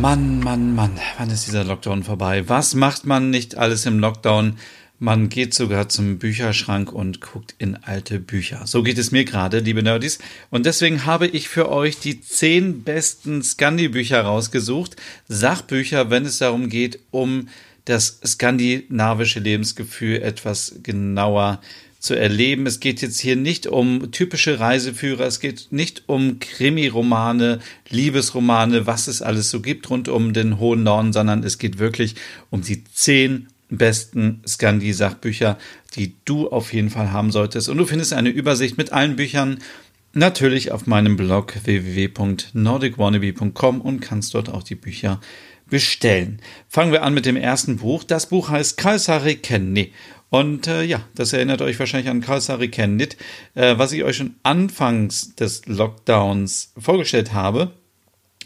Mann, Mann, Mann, wann ist dieser Lockdown vorbei? Was macht man nicht alles im Lockdown? Man geht sogar zum Bücherschrank und guckt in alte Bücher. So geht es mir gerade, liebe Nerdies. Und deswegen habe ich für euch die zehn besten Scandi-Bücher rausgesucht. Sachbücher, wenn es darum geht, um das skandinavische Lebensgefühl etwas genauer zu erleben. Es geht jetzt hier nicht um typische Reiseführer, es geht nicht um Krimiromane, Liebesromane, was es alles so gibt rund um den Hohen Norden, sondern es geht wirklich um die zehn besten Scandi-Sachbücher, die du auf jeden Fall haben solltest. Und du findest eine Übersicht mit allen Büchern natürlich auf meinem Blog www.nordicwannabe.com und kannst dort auch die Bücher bestellen. Fangen wir an mit dem ersten Buch. Das Buch heißt Kalsari Kenny und äh, ja, das erinnert euch wahrscheinlich an Karlsari Candid, äh, was ich euch schon anfangs des Lockdowns vorgestellt habe.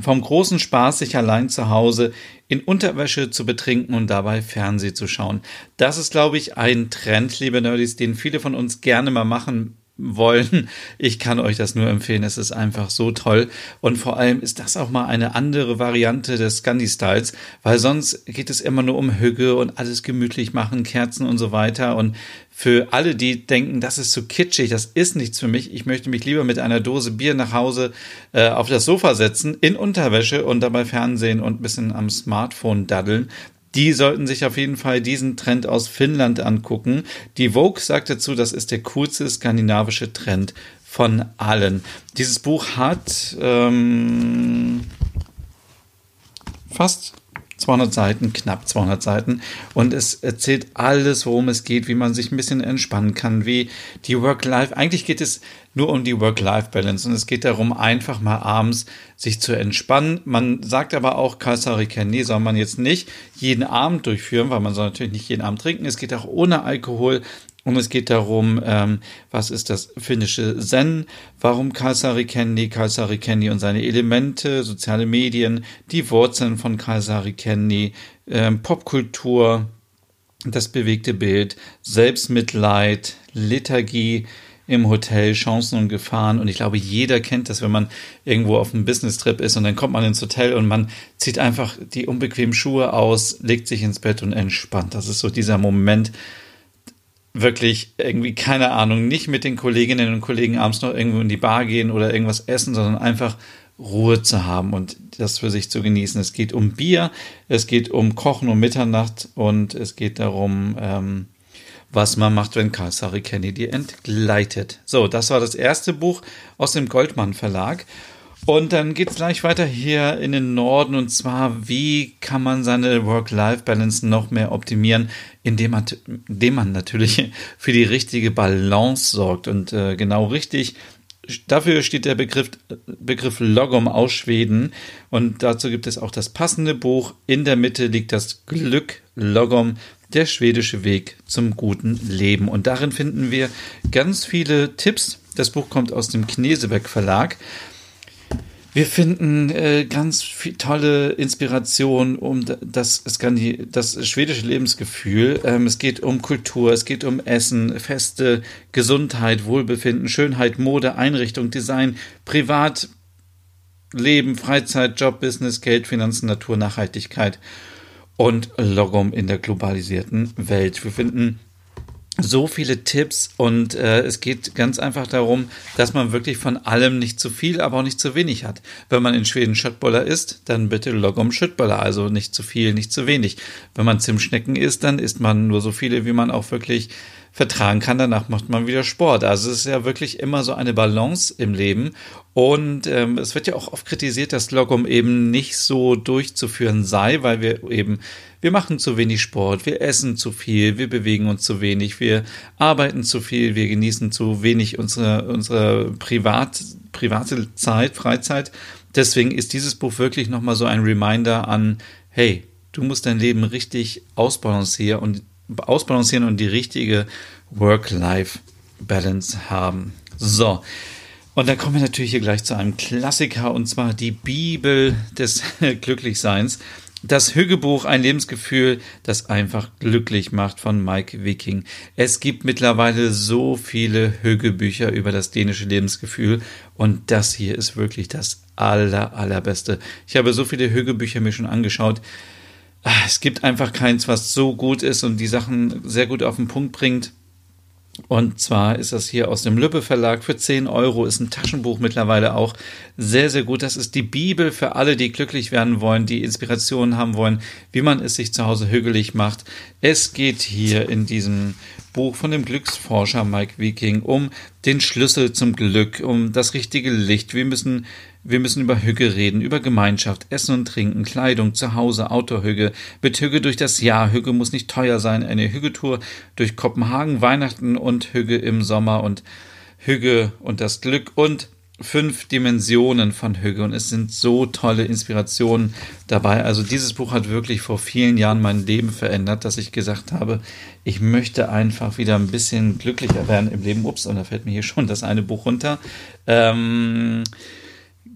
Vom großen Spaß, sich allein zu Hause in Unterwäsche zu betrinken und dabei Fernseh zu schauen. Das ist, glaube ich, ein Trend, liebe Nerdies, den viele von uns gerne mal machen wollen. Ich kann euch das nur empfehlen. Es ist einfach so toll. Und vor allem ist das auch mal eine andere Variante des Scandi-Styles, weil sonst geht es immer nur um Hüge und alles gemütlich machen, Kerzen und so weiter. Und für alle, die denken, das ist zu kitschig, das ist nichts für mich. Ich möchte mich lieber mit einer Dose Bier nach Hause äh, auf das Sofa setzen, in Unterwäsche und dabei Fernsehen und ein bisschen am Smartphone daddeln die sollten sich auf jeden Fall diesen Trend aus Finnland angucken. Die Vogue sagt dazu, das ist der coolste skandinavische Trend von allen. Dieses Buch hat ähm, fast 200 Seiten, knapp 200 Seiten. Und es erzählt alles, worum es geht, wie man sich ein bisschen entspannen kann, wie die Work-Life. Eigentlich geht es nur um die Work-Life-Balance und es geht darum, einfach mal abends sich zu entspannen. Man sagt aber auch, Kalsari nee, soll man jetzt nicht jeden Abend durchführen, weil man soll natürlich nicht jeden Abend trinken. Es geht auch ohne Alkohol. Und es geht darum, ähm, was ist das finnische Zen, warum Kalsari Kendi, Kalsari Kendi und seine Elemente, soziale Medien, die Wurzeln von Kalsari Kendi, ähm, Popkultur, das bewegte Bild, Selbstmitleid, Liturgie im Hotel, Chancen und Gefahren. Und ich glaube, jeder kennt das, wenn man irgendwo auf einem Business-Trip ist und dann kommt man ins Hotel und man zieht einfach die unbequemen Schuhe aus, legt sich ins Bett und entspannt. Das ist so dieser Moment, wirklich irgendwie, keine Ahnung, nicht mit den Kolleginnen und Kollegen abends noch irgendwo in die Bar gehen oder irgendwas essen, sondern einfach Ruhe zu haben und das für sich zu genießen. Es geht um Bier, es geht um Kochen um Mitternacht und es geht darum, ähm, was man macht, wenn Sari Kennedy entgleitet. So, das war das erste Buch aus dem Goldmann Verlag. Und dann geht es gleich weiter hier in den Norden und zwar, wie kann man seine Work-Life-Balance noch mehr optimieren, indem man, indem man natürlich für die richtige Balance sorgt und äh, genau richtig. Dafür steht der Begriff, Begriff Logom aus Schweden und dazu gibt es auch das passende Buch. In der Mitte liegt das Glück Logom, der schwedische Weg zum guten Leben. Und darin finden wir ganz viele Tipps. Das Buch kommt aus dem Knesebeck Verlag wir finden äh, ganz viel, tolle Inspiration um das, Skandi das schwedische Lebensgefühl. Ähm, es geht um Kultur, es geht um Essen, Feste, Gesundheit, Wohlbefinden, Schönheit, Mode, Einrichtung, Design, Privat, Leben, Freizeit, Job, Business, Geld, Finanzen, Natur, Nachhaltigkeit und Logom in der globalisierten Welt. Wir finden so viele Tipps und äh, es geht ganz einfach darum, dass man wirklich von allem nicht zu viel, aber auch nicht zu wenig hat. Wenn man in Schweden Schöttboller isst, dann bitte Logom Schöttboller, also nicht zu viel, nicht zu wenig. Wenn man Zimtschnecken isst, dann isst man nur so viele, wie man auch wirklich vertragen kann. Danach macht man wieder Sport. Also es ist ja wirklich immer so eine Balance im Leben. Und ähm, es wird ja auch oft kritisiert, dass Logom eben nicht so durchzuführen sei, weil wir eben, wir machen zu wenig Sport, wir essen zu viel, wir bewegen uns zu wenig, wir arbeiten zu viel, wir genießen zu wenig unsere, unsere Privat, private Zeit, Freizeit. Deswegen ist dieses Buch wirklich nochmal so ein Reminder an, hey, du musst dein Leben richtig ausbalancieren und, ausbalancieren und die richtige Work-Life-Balance haben. So. Und dann kommen wir natürlich hier gleich zu einem Klassiker und zwar die Bibel des Glücklichseins. Das Hüggebuch, ein Lebensgefühl, das einfach glücklich macht von Mike Viking. Es gibt mittlerweile so viele Hüggebücher über das dänische Lebensgefühl und das hier ist wirklich das aller, allerbeste. Ich habe so viele Hüggebücher mir schon angeschaut. Ah, es gibt einfach keins, was so gut ist und die Sachen sehr gut auf den Punkt bringt. Und zwar ist das hier aus dem Lübbe Verlag für 10 Euro, ist ein Taschenbuch mittlerweile auch sehr, sehr gut. Das ist die Bibel für alle, die glücklich werden wollen, die Inspirationen haben wollen, wie man es sich zu Hause hügelig macht. Es geht hier in diesem Buch von dem Glücksforscher Mike Viking um den Schlüssel zum Glück, um das richtige Licht. Wir müssen wir müssen über Hügge reden, über Gemeinschaft, Essen und Trinken, Kleidung, Zuhause, Outdoor-Hügge, mit Hügge durch das Jahr. Hügge muss nicht teuer sein. Eine Hüggetour durch Kopenhagen, Weihnachten und Hügge im Sommer und Hügge und das Glück und fünf Dimensionen von Hügge und es sind so tolle Inspirationen dabei. Also dieses Buch hat wirklich vor vielen Jahren mein Leben verändert, dass ich gesagt habe, ich möchte einfach wieder ein bisschen glücklicher werden im Leben. Ups, und da fällt mir hier schon das eine Buch runter. Ähm,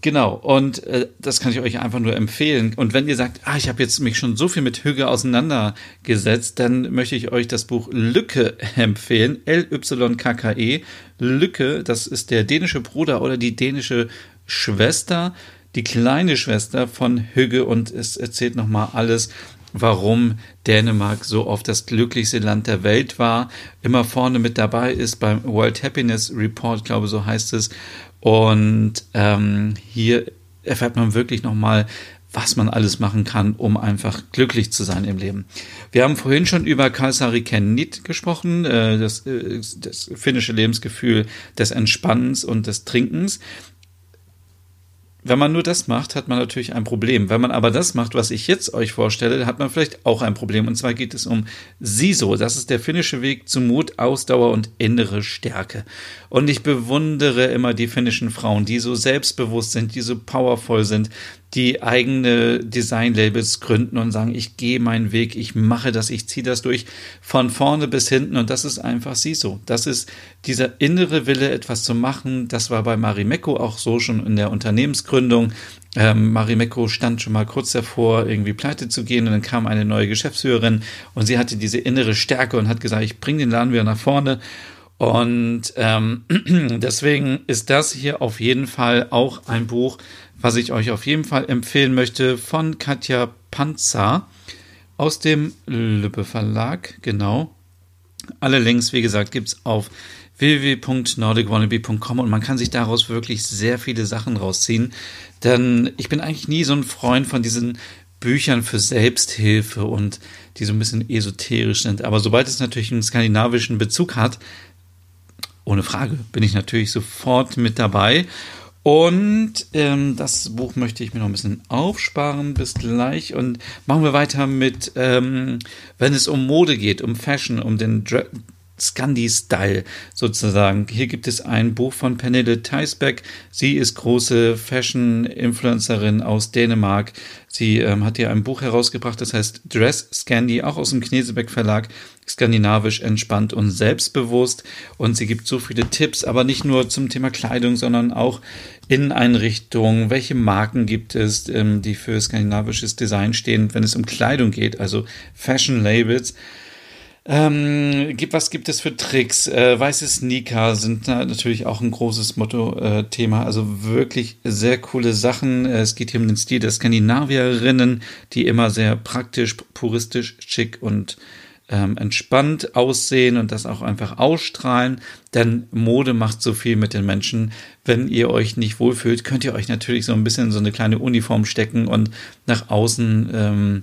Genau, und äh, das kann ich euch einfach nur empfehlen. Und wenn ihr sagt, ah, ich habe jetzt mich schon so viel mit Hüge auseinandergesetzt, dann möchte ich euch das Buch Lücke empfehlen. L-Y-K-K-E. Lücke, das ist der dänische Bruder oder die dänische Schwester, die kleine Schwester von Hüge und es erzählt nochmal alles, warum Dänemark so oft das glücklichste Land der Welt war, immer vorne mit dabei ist beim World Happiness Report, glaube so heißt es, und ähm, hier erfährt man wirklich nochmal, was man alles machen kann, um einfach glücklich zu sein im Leben. Wir haben vorhin schon über Kalsari Kennit gesprochen, äh, das, äh, das finnische Lebensgefühl des Entspannens und des Trinkens. Wenn man nur das macht, hat man natürlich ein Problem. Wenn man aber das macht, was ich jetzt euch vorstelle, hat man vielleicht auch ein Problem. Und zwar geht es um SISO. Das ist der finnische Weg zu Mut, Ausdauer und innere Stärke. Und ich bewundere immer die finnischen Frauen, die so selbstbewusst sind, die so powerful sind, die eigene Designlabels gründen und sagen, ich gehe meinen Weg, ich mache das, ich ziehe das durch von vorne bis hinten und das ist einfach sie so. Das ist dieser innere Wille, etwas zu machen. Das war bei Marimekko auch so schon in der Unternehmensgründung. Ähm, Marimekko stand schon mal kurz davor, irgendwie pleite zu gehen und dann kam eine neue Geschäftsführerin und sie hatte diese innere Stärke und hat gesagt, ich bringe den Laden wieder nach vorne und ähm, deswegen ist das hier auf jeden Fall auch ein Buch, was ich euch auf jeden Fall empfehlen möchte von Katja Panzer aus dem Lübbe Verlag. Genau. Alle Links, wie gesagt, gibt's auf www.nordicwannabe.com und man kann sich daraus wirklich sehr viele Sachen rausziehen. Denn ich bin eigentlich nie so ein Freund von diesen Büchern für Selbsthilfe und die so ein bisschen esoterisch sind. Aber sobald es natürlich einen skandinavischen Bezug hat, ohne Frage, bin ich natürlich sofort mit dabei. Und ähm, das Buch möchte ich mir noch ein bisschen aufsparen. Bis gleich. Und machen wir weiter mit, ähm, wenn es um Mode geht, um Fashion, um den Dre Scandi-Style sozusagen. Hier gibt es ein Buch von Pernille Theisbeck. Sie ist große Fashion-Influencerin aus Dänemark. Sie ähm, hat hier ein Buch herausgebracht, das heißt Dress Scandi, auch aus dem Knesebeck Verlag. Skandinavisch entspannt und selbstbewusst. Und sie gibt so viele Tipps, aber nicht nur zum Thema Kleidung, sondern auch Inneneinrichtungen. Welche Marken gibt es, ähm, die für skandinavisches Design stehen, wenn es um Kleidung geht, also Fashion Labels. Ähm, was gibt es für Tricks? Äh, weiße Sneaker sind natürlich auch ein großes Motto-Thema. Äh, also wirklich sehr coole Sachen. Es geht hier um den Stil der Skandinavierinnen, die immer sehr praktisch, puristisch, schick und ähm, entspannt aussehen und das auch einfach ausstrahlen. Denn Mode macht so viel mit den Menschen. Wenn ihr euch nicht wohlfühlt, könnt ihr euch natürlich so ein bisschen in so eine kleine Uniform stecken und nach außen ähm,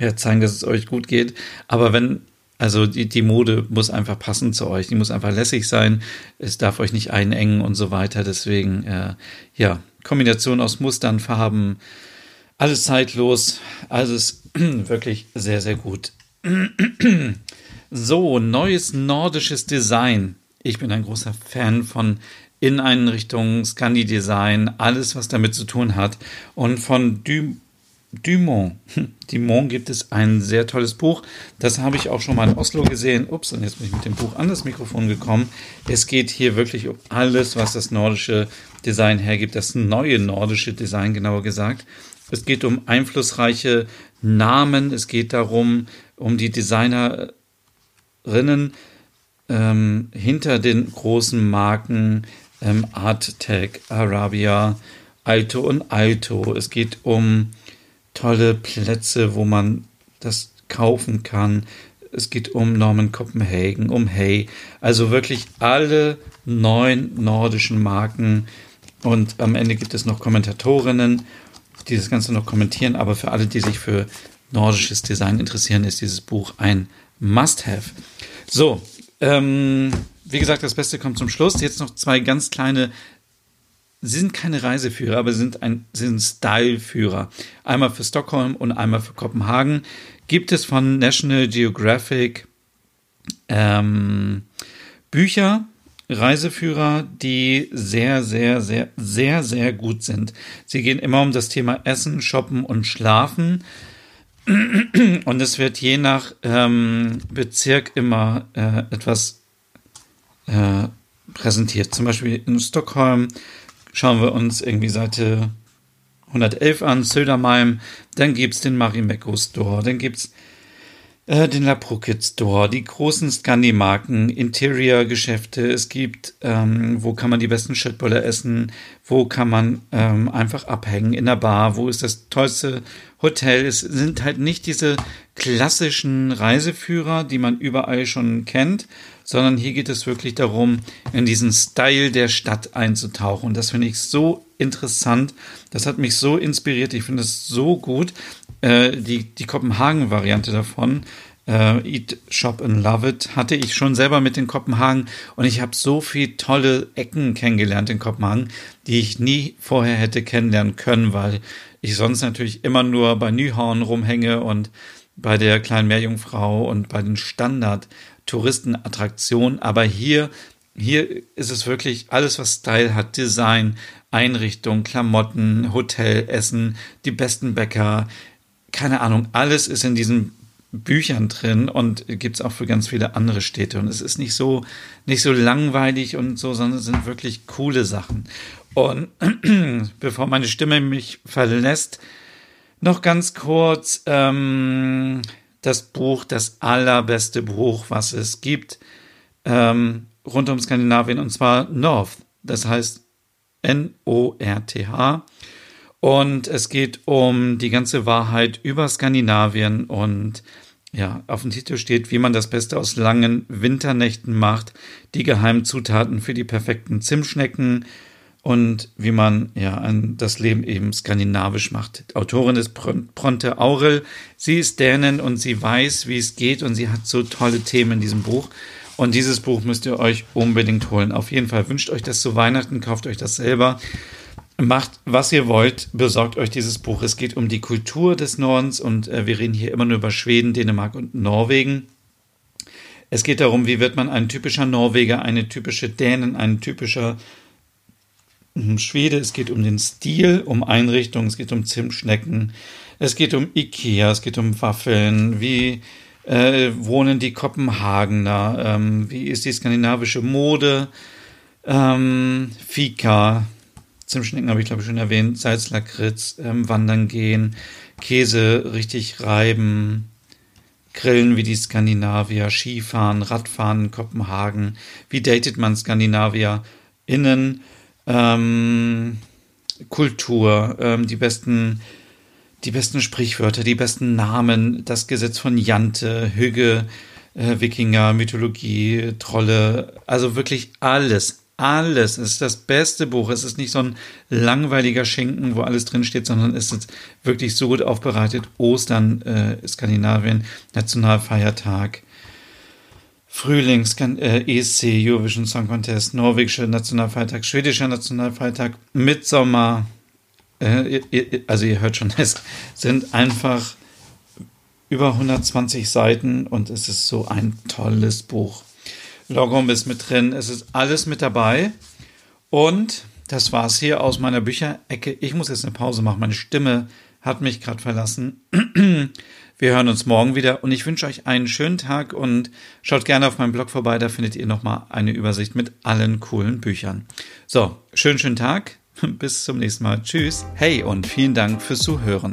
ja, zeigen, dass es euch gut geht. Aber wenn also die, die Mode muss einfach passen zu euch, die muss einfach lässig sein, es darf euch nicht einengen und so weiter. Deswegen, äh, ja, Kombination aus Mustern, Farben, alles zeitlos, alles wirklich sehr, sehr gut. so, neues nordisches Design. Ich bin ein großer Fan von Inneneinrichtung, Scandi-Design, alles, was damit zu tun hat. Und von du Dumont. Dumont gibt es ein sehr tolles Buch. Das habe ich auch schon mal in Oslo gesehen. Ups, und jetzt bin ich mit dem Buch an das Mikrofon gekommen. Es geht hier wirklich um alles, was das nordische Design hergibt. Das neue nordische Design, genauer gesagt. Es geht um einflussreiche Namen. Es geht darum, um die Designerinnen ähm, hinter den großen Marken ähm, Arttech, Arabia, Alto und Alto. Es geht um tolle Plätze, wo man das kaufen kann. Es geht um Norman Copenhagen, um Hey. Also wirklich alle neun nordischen Marken. Und am Ende gibt es noch Kommentatorinnen, die das Ganze noch kommentieren. Aber für alle, die sich für nordisches Design interessieren, ist dieses Buch ein Must-Have. So, ähm, wie gesagt, das Beste kommt zum Schluss. Jetzt noch zwei ganz kleine Sie sind keine Reiseführer, aber sind ein sind Styleführer. Einmal für Stockholm und einmal für Kopenhagen. Gibt es von National Geographic ähm, Bücher, Reiseführer, die sehr, sehr, sehr, sehr, sehr gut sind. Sie gehen immer um das Thema Essen, Shoppen und Schlafen. Und es wird je nach ähm, Bezirk immer äh, etwas äh, präsentiert. Zum Beispiel in Stockholm schauen wir uns irgendwie Seite 111 an, Södermalm, dann gibt es den Marimekko Store, dann gibt es äh, den La Pruckit Store, die großen Scandi-Marken, Interior-Geschäfte, es gibt, ähm, wo kann man die besten Schildböller essen, wo kann man ähm, einfach abhängen in der Bar, wo ist das tollste Hotel. Es sind halt nicht diese klassischen Reiseführer, die man überall schon kennt, sondern hier geht es wirklich darum, in diesen Style der Stadt einzutauchen. Und das finde ich so interessant. Das hat mich so inspiriert. Ich finde es so gut. Äh, die die Kopenhagen-Variante davon, äh, Eat, Shop and Love It, hatte ich schon selber mit in Kopenhagen. Und ich habe so viele tolle Ecken kennengelernt in Kopenhagen, die ich nie vorher hätte kennenlernen können, weil ich sonst natürlich immer nur bei Nyhorn rumhänge und bei der kleinen Meerjungfrau und bei den Standard Touristenattraktion, aber hier, hier ist es wirklich alles, was Style hat, Design, Einrichtung, Klamotten, Hotel, Essen, die besten Bäcker, keine Ahnung, alles ist in diesen Büchern drin und gibt es auch für ganz viele andere Städte. Und es ist nicht so, nicht so langweilig und so, sondern es sind wirklich coole Sachen. Und bevor meine Stimme mich verlässt, noch ganz kurz, ähm, das Buch, das allerbeste Buch, was es gibt, ähm, rund um Skandinavien, und zwar North. Das heißt N-O-R-T-H. Und es geht um die ganze Wahrheit über Skandinavien und ja, auf dem Titel steht, wie man das Beste aus langen Winternächten macht, die geheimen Zutaten für die perfekten Zimtschnecken, und wie man ja an das Leben eben skandinavisch macht. Die Autorin ist Bronte Aurel. Sie ist Dänin und sie weiß, wie es geht und sie hat so tolle Themen in diesem Buch. Und dieses Buch müsst ihr euch unbedingt holen. Auf jeden Fall wünscht euch das zu Weihnachten, kauft euch das selber. Macht, was ihr wollt, besorgt euch dieses Buch. Es geht um die Kultur des Nordens und äh, wir reden hier immer nur über Schweden, Dänemark und Norwegen. Es geht darum, wie wird man ein typischer Norweger, eine typische Dänen, ein typischer Schwede. Es geht um den Stil, um Einrichtungen, es geht um Zimtschnecken, es geht um Ikea, es geht um Waffeln, wie äh, wohnen die Kopenhagener, ähm, wie ist die skandinavische Mode, ähm, Fika, Zimtschnecken habe ich glaube ich schon erwähnt, Salzlakritz, ähm, Wandern gehen, Käse richtig reiben, Grillen wie die Skandinavier, Skifahren, Radfahren in Kopenhagen, wie datet man Skandinavier innen, ähm, Kultur, ähm, die besten, die besten Sprichwörter, die besten Namen, das Gesetz von Jante, Hügge, äh, Wikinger, Mythologie, Trolle, also wirklich alles. Alles. Es ist das beste Buch. Es ist nicht so ein langweiliger Schinken, wo alles drinsteht, sondern es ist wirklich so gut aufbereitet. Ostern, äh, Skandinavien, Nationalfeiertag, Frühlings, äh, ESC, Eurovision Song Contest, norwegischer Nationalfeiertag, schwedischer Nationalfeiertag, Mitsommer. Äh, also ihr hört schon, es sind einfach über 120 Seiten und es ist so ein tolles Buch. Logom ist mit drin, es ist alles mit dabei. Und das war's hier aus meiner Bücherecke. Ich muss jetzt eine Pause machen. Meine Stimme hat mich gerade verlassen. Wir hören uns morgen wieder und ich wünsche euch einen schönen Tag und schaut gerne auf meinem Blog vorbei, da findet ihr nochmal eine Übersicht mit allen coolen Büchern. So, schönen, schönen Tag. Bis zum nächsten Mal. Tschüss. Hey und vielen Dank fürs Zuhören.